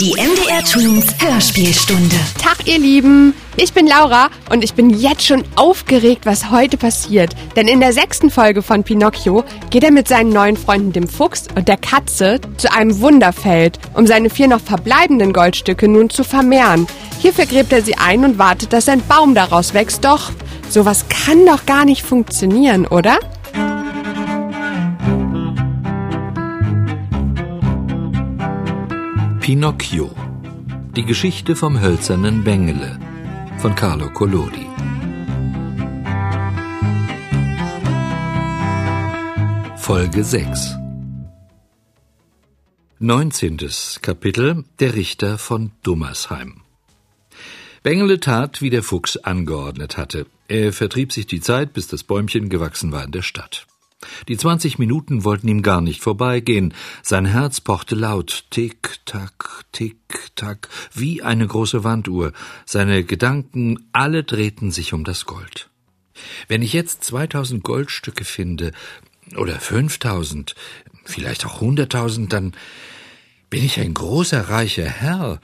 Die MDR Twins Hörspielstunde. Tag, ihr Lieben. Ich bin Laura und ich bin jetzt schon aufgeregt, was heute passiert. Denn in der sechsten Folge von Pinocchio geht er mit seinen neuen Freunden, dem Fuchs und der Katze, zu einem Wunderfeld, um seine vier noch verbleibenden Goldstücke nun zu vermehren. Hierfür gräbt er sie ein und wartet, dass ein Baum daraus wächst. Doch, sowas kann doch gar nicht funktionieren, oder? Pinocchio. Die Geschichte vom hölzernen Bengele von Carlo Collodi. Folge 6 19. Kapitel Der Richter von Dummersheim Bengele tat, wie der Fuchs angeordnet hatte. Er vertrieb sich die Zeit, bis das Bäumchen gewachsen war in der Stadt. Die zwanzig Minuten wollten ihm gar nicht vorbeigehen. Sein Herz pochte laut, tick, tack, tick, tack, wie eine große Wanduhr. Seine Gedanken alle drehten sich um das Gold. Wenn ich jetzt zweitausend Goldstücke finde, oder fünftausend, vielleicht auch hunderttausend, dann bin ich ein großer, reicher Herr.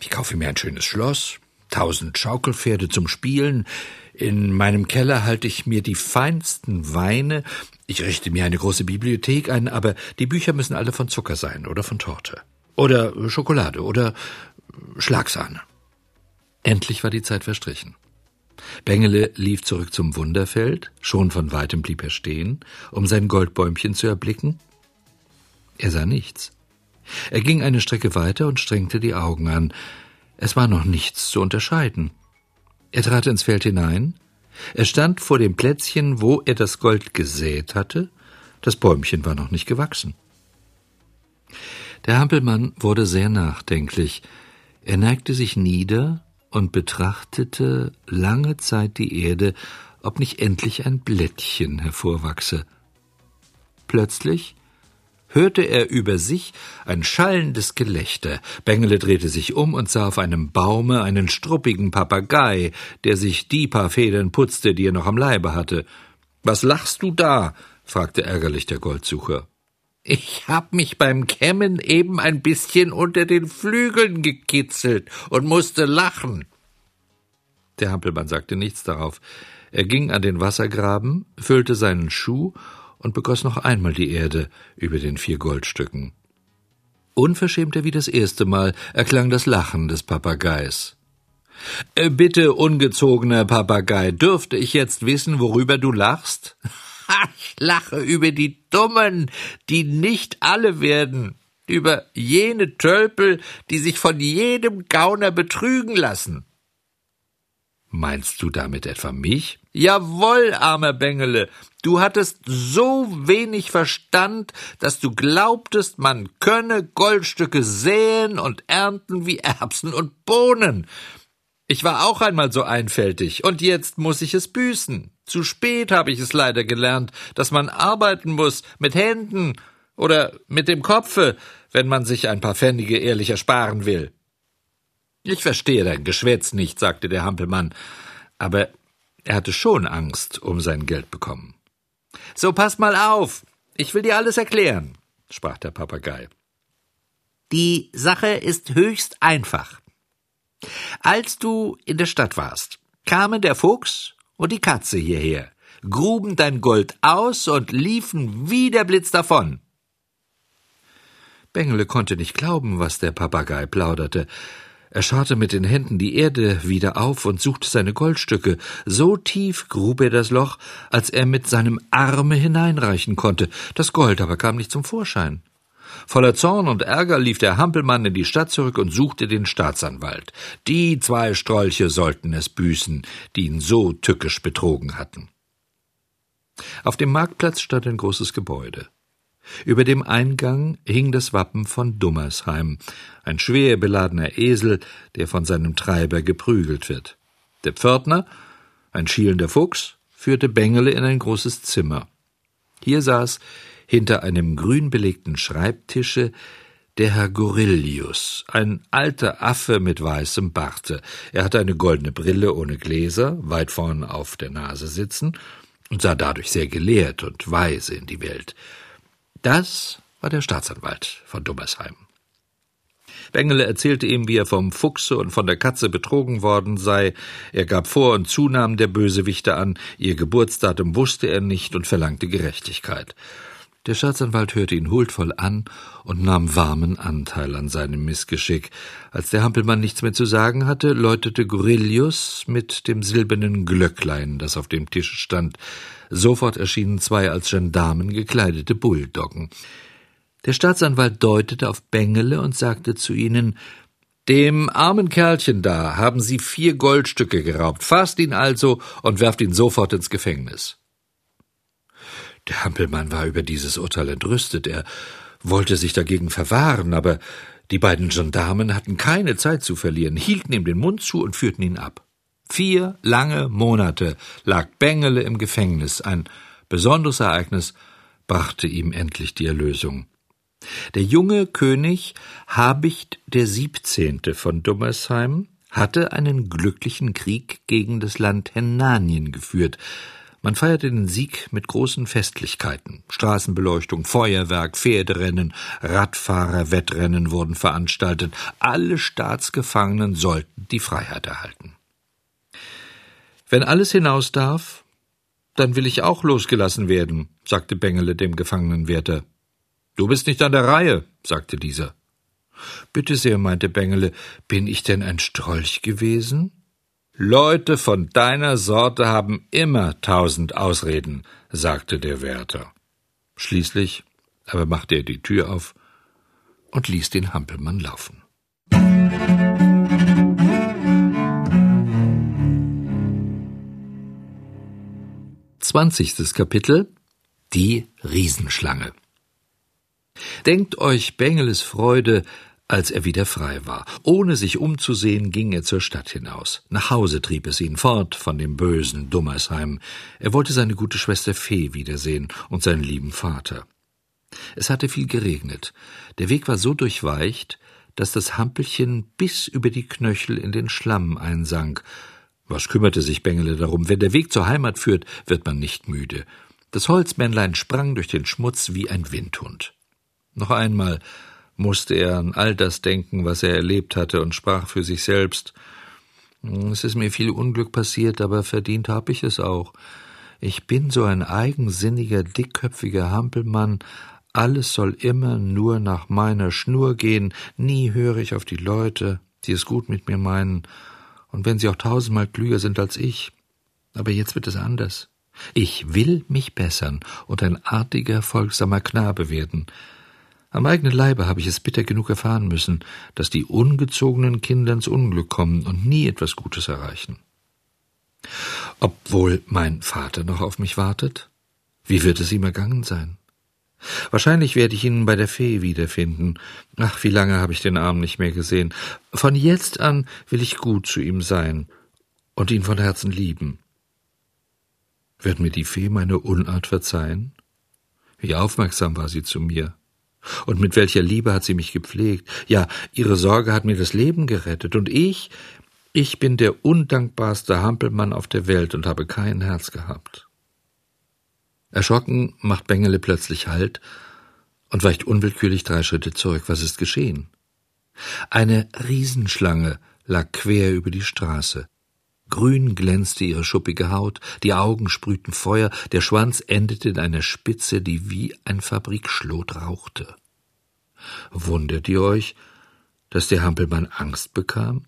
Ich kaufe mir ein schönes Schloss, tausend Schaukelpferde zum Spielen, in meinem Keller halte ich mir die feinsten Weine, ich richte mir eine große Bibliothek ein, aber die Bücher müssen alle von Zucker sein oder von Torte. Oder Schokolade oder Schlagsahne. Endlich war die Zeit verstrichen. Bengele lief zurück zum Wunderfeld, schon von weitem blieb er stehen, um sein Goldbäumchen zu erblicken. Er sah nichts. Er ging eine Strecke weiter und strengte die Augen an. Es war noch nichts zu unterscheiden. Er trat ins Feld hinein. Er stand vor dem Plätzchen, wo er das Gold gesät hatte. Das Bäumchen war noch nicht gewachsen. Der Hampelmann wurde sehr nachdenklich. Er neigte sich nieder und betrachtete lange Zeit die Erde, ob nicht endlich ein Blättchen hervorwachse. Plötzlich hörte er über sich ein schallendes Gelächter. Bengele drehte sich um und sah auf einem Baume einen struppigen Papagei, der sich die paar Federn putzte, die er noch am Leibe hatte. Was lachst du da? fragte ärgerlich der Goldsucher. Ich hab mich beim Kämmen eben ein bisschen unter den Flügeln gekitzelt und musste lachen. Der Hampelmann sagte nichts darauf. Er ging an den Wassergraben, füllte seinen Schuh und begoss noch einmal die Erde über den vier Goldstücken. Unverschämter wie das erste Mal erklang das Lachen des Papageis. Äh, bitte, ungezogener Papagei, dürfte ich jetzt wissen, worüber du lachst? ich lache über die Dummen, die nicht alle werden, über jene Tölpel, die sich von jedem Gauner betrügen lassen. Meinst du damit etwa mich? Jawohl, armer Bengele, du hattest so wenig Verstand, dass du glaubtest, man könne Goldstücke säen und ernten wie Erbsen und Bohnen. Ich war auch einmal so einfältig, und jetzt muss ich es büßen. Zu spät habe ich es leider gelernt, dass man arbeiten muss mit Händen oder mit dem Kopfe, wenn man sich ein paar Pfennige ehrlich ersparen will. Ich verstehe dein Geschwätz nicht, sagte der Hampelmann, aber er hatte schon Angst um sein Geld bekommen. So pass mal auf, ich will dir alles erklären, sprach der Papagei. Die Sache ist höchst einfach. Als du in der Stadt warst, kamen der Fuchs und die Katze hierher, gruben dein Gold aus und liefen wie der Blitz davon. Bengele konnte nicht glauben, was der Papagei plauderte. Er scharrte mit den Händen die Erde wieder auf und suchte seine Goldstücke. So tief grub er das Loch, als er mit seinem Arme hineinreichen konnte. Das Gold aber kam nicht zum Vorschein. Voller Zorn und Ärger lief der Hampelmann in die Stadt zurück und suchte den Staatsanwalt. Die zwei Strolche sollten es büßen, die ihn so tückisch betrogen hatten. Auf dem Marktplatz stand ein großes Gebäude. Über dem Eingang hing das Wappen von Dummersheim, ein schwer beladener Esel, der von seinem Treiber geprügelt wird. Der Pförtner, ein schielender Fuchs, führte Bengele in ein großes Zimmer. Hier saß hinter einem grünbelegten Schreibtische der Herr Gorillius, ein alter Affe mit weißem Barte. Er hatte eine goldene Brille ohne Gläser, weit vorn auf der Nase sitzen und sah dadurch sehr gelehrt und weise in die Welt. Das war der Staatsanwalt von Dummersheim. Bengele erzählte ihm, wie er vom Fuchse und von der Katze betrogen worden sei. Er gab Vor- und Zunahmen der Bösewichte an, ihr Geburtsdatum wusste er nicht und verlangte Gerechtigkeit. Der Staatsanwalt hörte ihn huldvoll an und nahm warmen Anteil an seinem Missgeschick. Als der Hampelmann nichts mehr zu sagen hatte, läutete Gorilius mit dem silbernen Glöcklein, das auf dem Tisch stand. Sofort erschienen zwei als Gendarmen gekleidete Bulldoggen. Der Staatsanwalt deutete auf Bengele und sagte zu ihnen Dem armen Kerlchen da haben Sie vier Goldstücke geraubt. Fasst ihn also und werft ihn sofort ins Gefängnis. Der Hampelmann war über dieses Urteil entrüstet. Er wollte sich dagegen verwahren, aber die beiden Gendarmen hatten keine Zeit zu verlieren, hielten ihm den Mund zu und führten ihn ab. Vier lange Monate lag Bengele im Gefängnis. Ein besonderes Ereignis brachte ihm endlich die Erlösung. Der junge König Habicht der Siebzehnte von Dummersheim hatte einen glücklichen Krieg gegen das Land Hennanien geführt, man feierte den Sieg mit großen Festlichkeiten. Straßenbeleuchtung, Feuerwerk, Pferderennen, Radfahrerwettrennen wurden veranstaltet. Alle Staatsgefangenen sollten die Freiheit erhalten. Wenn alles hinaus darf, dann will ich auch losgelassen werden, sagte Bengele dem Gefangenenwärter. Du bist nicht an der Reihe, sagte dieser. Bitte sehr, meinte Bengele, bin ich denn ein Strolch gewesen? Leute von deiner Sorte haben immer tausend Ausreden, sagte der Wärter. Schließlich aber machte er die Tür auf und ließ den Hampelmann laufen. Zwanzigstes Kapitel Die Riesenschlange Denkt euch Bengeles Freude, als er wieder frei war. Ohne sich umzusehen, ging er zur Stadt hinaus. Nach Hause trieb es ihn fort von dem bösen Dummersheim. Er wollte seine gute Schwester Fee wiedersehen und seinen lieben Vater. Es hatte viel geregnet. Der Weg war so durchweicht, dass das Hampelchen bis über die Knöchel in den Schlamm einsank. Was kümmerte sich Bengele darum? Wenn der Weg zur Heimat führt, wird man nicht müde. Das Holzmännlein sprang durch den Schmutz wie ein Windhund. Noch einmal musste er an all das denken, was er erlebt hatte, und sprach für sich selbst Es ist mir viel Unglück passiert, aber verdient hab ich es auch. Ich bin so ein eigensinniger, dickköpfiger Hampelmann, alles soll immer nur nach meiner Schnur gehen, nie höre ich auf die Leute, die es gut mit mir meinen, und wenn sie auch tausendmal klüger sind als ich. Aber jetzt wird es anders. Ich will mich bessern und ein artiger, folgsamer Knabe werden. Am eigenen Leibe habe ich es bitter genug erfahren müssen, dass die ungezogenen Kinder ins Unglück kommen und nie etwas Gutes erreichen. Obwohl mein Vater noch auf mich wartet? Wie wird es ihm ergangen sein? Wahrscheinlich werde ich ihn bei der Fee wiederfinden. Ach, wie lange habe ich den Arm nicht mehr gesehen. Von jetzt an will ich gut zu ihm sein und ihn von Herzen lieben. Wird mir die Fee meine Unart verzeihen? Wie aufmerksam war sie zu mir. Und mit welcher Liebe hat sie mich gepflegt. Ja, ihre Sorge hat mir das Leben gerettet. Und ich, ich bin der undankbarste Hampelmann auf der Welt und habe kein Herz gehabt. Erschrocken macht Bengele plötzlich Halt und weicht unwillkürlich drei Schritte zurück. Was ist geschehen? Eine Riesenschlange lag quer über die Straße. Grün glänzte ihre schuppige Haut, die Augen sprühten Feuer, der Schwanz endete in einer Spitze, die wie ein Fabrikschlot rauchte. Wundert ihr euch, dass der Hampelmann Angst bekam?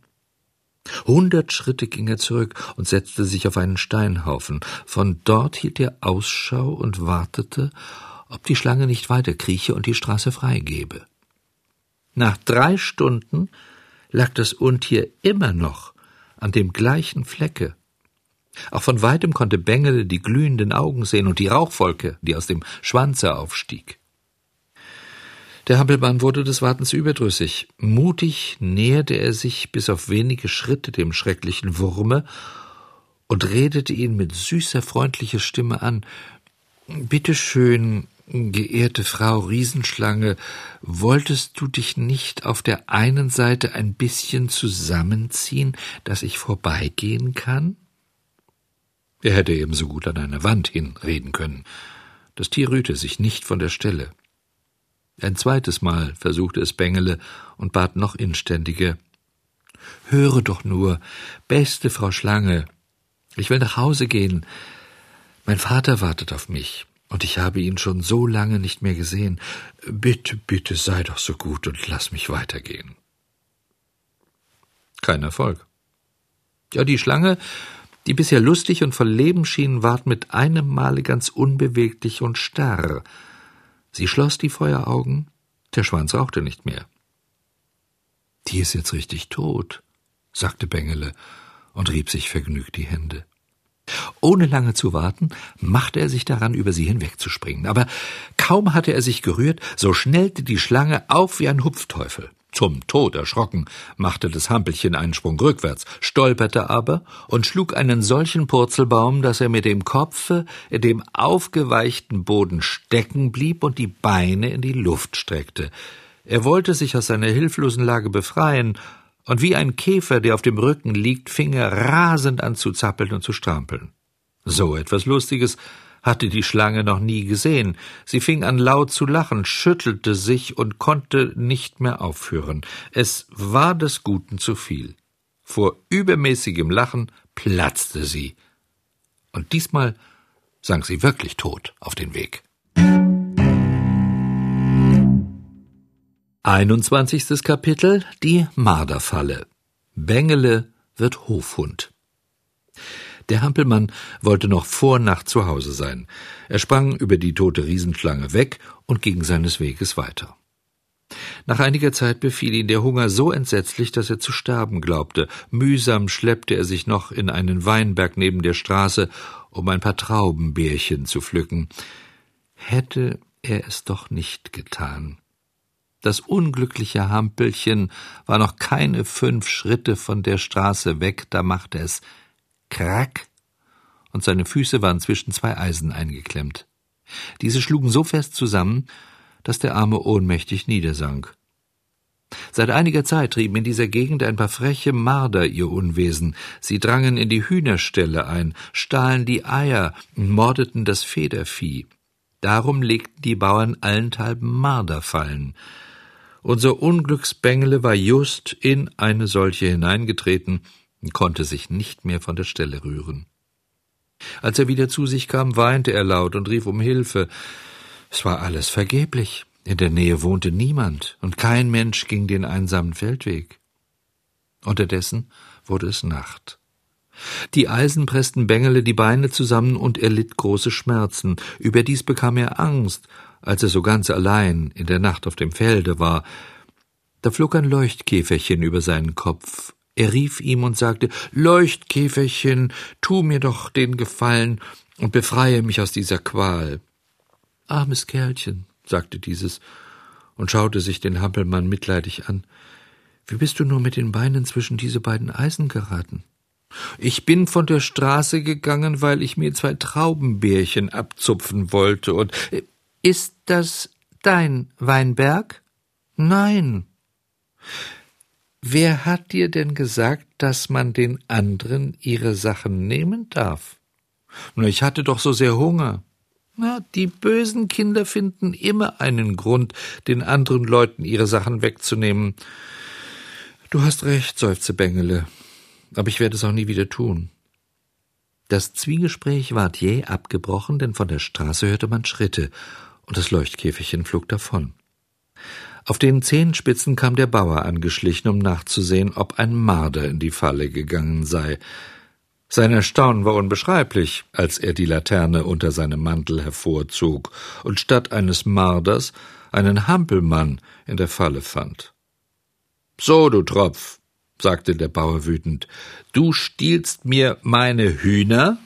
Hundert Schritte ging er zurück und setzte sich auf einen Steinhaufen. Von dort hielt er Ausschau und wartete, ob die Schlange nicht weiterkrieche und die Straße freigebe. Nach drei Stunden lag das Untier immer noch an dem gleichen Flecke. Auch von weitem konnte Bengele die glühenden Augen sehen und die Rauchwolke, die aus dem Schwanze aufstieg. Der Hampelmann wurde des Wartens überdrüssig. Mutig näherte er sich bis auf wenige Schritte dem schrecklichen Wurme und redete ihn mit süßer, freundlicher Stimme an. Bitte schön, Geehrte Frau Riesenschlange, wolltest du dich nicht auf der einen Seite ein bisschen zusammenziehen, dass ich vorbeigehen kann? Er hätte ebenso gut an einer Wand hinreden können. Das Tier rührte sich nicht von der Stelle. Ein zweites Mal versuchte es Bengele und bat noch inständiger. Höre doch nur, beste Frau Schlange, ich will nach Hause gehen. Mein Vater wartet auf mich, und ich habe ihn schon so lange nicht mehr gesehen. Bitte, bitte sei doch so gut und lass mich weitergehen. Kein Erfolg. Ja, die Schlange, die bisher lustig und voll Leben schien, ward mit einem Male ganz unbeweglich und starr. Sie schloss die Feueraugen, der Schwanz rauchte nicht mehr. Die ist jetzt richtig tot, sagte Bengele und rieb sich vergnügt die Hände. Ohne lange zu warten, machte er sich daran, über sie hinwegzuspringen. Aber kaum hatte er sich gerührt, so schnellte die Schlange auf wie ein Hupfteufel. Zum Tod erschrocken, machte das Hampelchen einen Sprung rückwärts, stolperte aber und schlug einen solchen Purzelbaum, dass er mit dem Kopfe in dem aufgeweichten Boden stecken blieb und die Beine in die Luft streckte. Er wollte sich aus seiner hilflosen Lage befreien, und wie ein Käfer, der auf dem Rücken liegt, fing er rasend an zu zappeln und zu strampeln. So etwas Lustiges hatte die Schlange noch nie gesehen. Sie fing an laut zu lachen, schüttelte sich und konnte nicht mehr aufhören. Es war des Guten zu viel. Vor übermäßigem Lachen platzte sie. Und diesmal sank sie wirklich tot auf den Weg. 21. Kapitel Die Marderfalle Bengele wird Hofhund der Hampelmann wollte noch vor Nacht zu Hause sein. Er sprang über die tote Riesenschlange weg und ging seines Weges weiter. Nach einiger Zeit befiel ihn der Hunger so entsetzlich, dass er zu sterben glaubte. Mühsam schleppte er sich noch in einen Weinberg neben der Straße, um ein paar Traubenbeerchen zu pflücken. Hätte er es doch nicht getan. Das unglückliche Hampelchen war noch keine fünf Schritte von der Straße weg, da machte es Krack, und seine Füße waren zwischen zwei Eisen eingeklemmt. Diese schlugen so fest zusammen, dass der Arme ohnmächtig niedersank. Seit einiger Zeit trieben in dieser Gegend ein paar freche Marder ihr Unwesen. Sie drangen in die Hühnerställe ein, stahlen die Eier und mordeten das Federvieh. Darum legten die Bauern allenthalben Marderfallen. Unser Unglücksbengele war just in eine solche hineingetreten und konnte sich nicht mehr von der Stelle rühren. Als er wieder zu sich kam, weinte er laut und rief um Hilfe. Es war alles vergeblich. In der Nähe wohnte niemand, und kein Mensch ging den einsamen Feldweg. Unterdessen wurde es Nacht. Die Eisen pressten Bengele die Beine zusammen, und er litt große Schmerzen. Überdies bekam er Angst, als er so ganz allein in der Nacht auf dem Felde war. Da flog ein Leuchtkäferchen über seinen Kopf, er rief ihm und sagte Leuchtkäferchen, tu mir doch den Gefallen und befreie mich aus dieser Qual. Armes Kerlchen, sagte dieses und schaute sich den Hampelmann mitleidig an. Wie bist du nur mit den Beinen zwischen diese beiden Eisen geraten? Ich bin von der Straße gegangen, weil ich mir zwei Traubenbeerchen abzupfen wollte, und ist das dein Weinberg? Nein. Wer hat dir denn gesagt, dass man den anderen ihre Sachen nehmen darf? Na, ich hatte doch so sehr Hunger. Na, die bösen Kinder finden immer einen Grund, den anderen Leuten ihre Sachen wegzunehmen. Du hast recht, seufzte Bengele, aber ich werde es auch nie wieder tun. Das Zwiegespräch ward jäh abgebrochen, denn von der Straße hörte man Schritte, und das Leuchtkäferchen flog davon. Auf den Zehenspitzen kam der Bauer angeschlichen, um nachzusehen, ob ein Marder in die Falle gegangen sei. Sein Erstaunen war unbeschreiblich, als er die Laterne unter seinem Mantel hervorzog und statt eines Marders einen Hampelmann in der Falle fand. So, du Tropf, sagte der Bauer wütend, du stiehlst mir meine Hühner?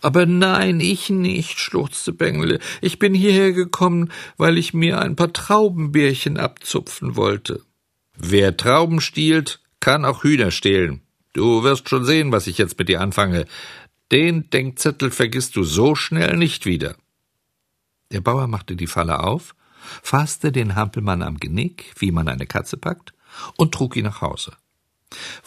Aber nein, ich nicht, schluchzte Bengele. Ich bin hierher gekommen, weil ich mir ein paar Traubenbeerchen abzupfen wollte. Wer Trauben stiehlt, kann auch Hühner stehlen. Du wirst schon sehen, was ich jetzt mit dir anfange. Den Denkzettel vergisst du so schnell nicht wieder. Der Bauer machte die Falle auf, fasste den Hampelmann am Genick, wie man eine Katze packt, und trug ihn nach Hause.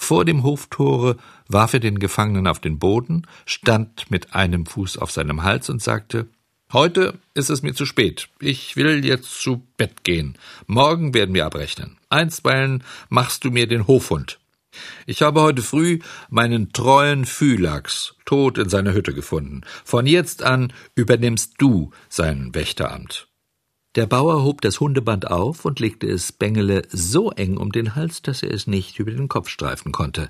Vor dem Hoftore warf er den Gefangenen auf den Boden, stand mit einem Fuß auf seinem Hals und sagte Heute ist es mir zu spät. Ich will jetzt zu Bett gehen. Morgen werden wir abrechnen. Einstweilen machst du mir den Hofhund. Ich habe heute früh meinen treuen Phylax tot in seiner Hütte gefunden. Von jetzt an übernimmst du sein Wächteramt. Der Bauer hob das Hundeband auf und legte es Bengele so eng um den Hals, dass er es nicht über den Kopf streifen konnte.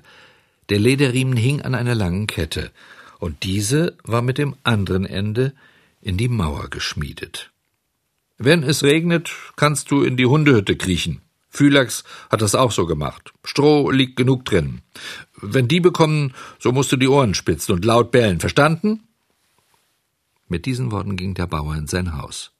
Der Lederriemen hing an einer langen Kette, und diese war mit dem anderen Ende in die Mauer geschmiedet. Wenn es regnet, kannst du in die Hundehütte kriechen. Phylax hat das auch so gemacht. Stroh liegt genug drin. Wenn die bekommen, so musst du die Ohren spitzen und laut bellen. Verstanden? Mit diesen Worten ging der Bauer in sein Haus.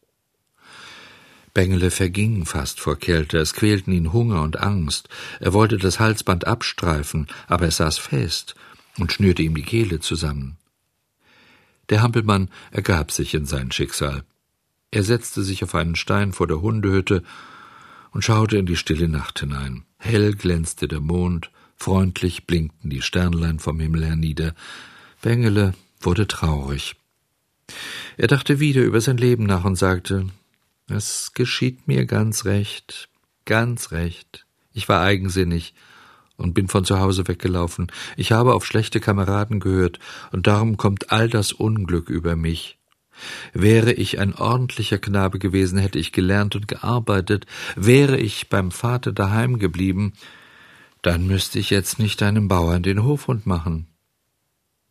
Bengele verging fast vor Kälte, es quälten ihn Hunger und Angst. Er wollte das Halsband abstreifen, aber es saß fest und schnürte ihm die Kehle zusammen. Der Hampelmann ergab sich in sein Schicksal. Er setzte sich auf einen Stein vor der Hundehütte und schaute in die stille Nacht hinein. Hell glänzte der Mond, freundlich blinkten die Sternlein vom Himmel hernieder. Bengele wurde traurig. Er dachte wieder über sein Leben nach und sagte, es geschieht mir ganz recht, ganz recht. Ich war eigensinnig und bin von zu Hause weggelaufen. Ich habe auf schlechte Kameraden gehört, und darum kommt all das Unglück über mich. Wäre ich ein ordentlicher Knabe gewesen, hätte ich gelernt und gearbeitet, wäre ich beim Vater daheim geblieben, dann müsste ich jetzt nicht einem Bauern den Hofhund machen.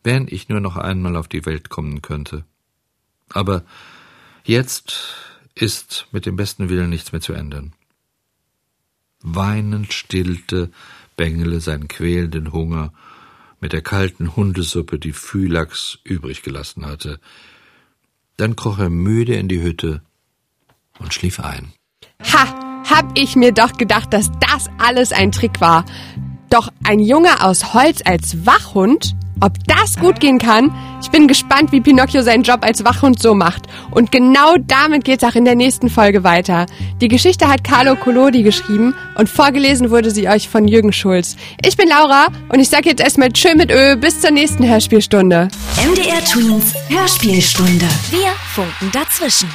Wenn ich nur noch einmal auf die Welt kommen könnte. Aber jetzt ist mit dem besten Willen nichts mehr zu ändern. Weinend stillte Bengele seinen quälenden Hunger mit der kalten Hundesuppe, die Phylax übrig gelassen hatte. Dann kroch er müde in die Hütte und schlief ein. Ha, hab ich mir doch gedacht, dass das alles ein Trick war. Doch ein Junge aus Holz als Wachhund? Ob das gut gehen kann? Ich bin gespannt, wie Pinocchio seinen Job als Wachhund so macht. Und genau damit geht's auch in der nächsten Folge weiter. Die Geschichte hat Carlo Collodi geschrieben und vorgelesen wurde sie euch von Jürgen Schulz. Ich bin Laura und ich sage jetzt erstmal Tschö mit Ö bis zur nächsten Hörspielstunde. MDR Twins Hörspielstunde. Wir funken dazwischen.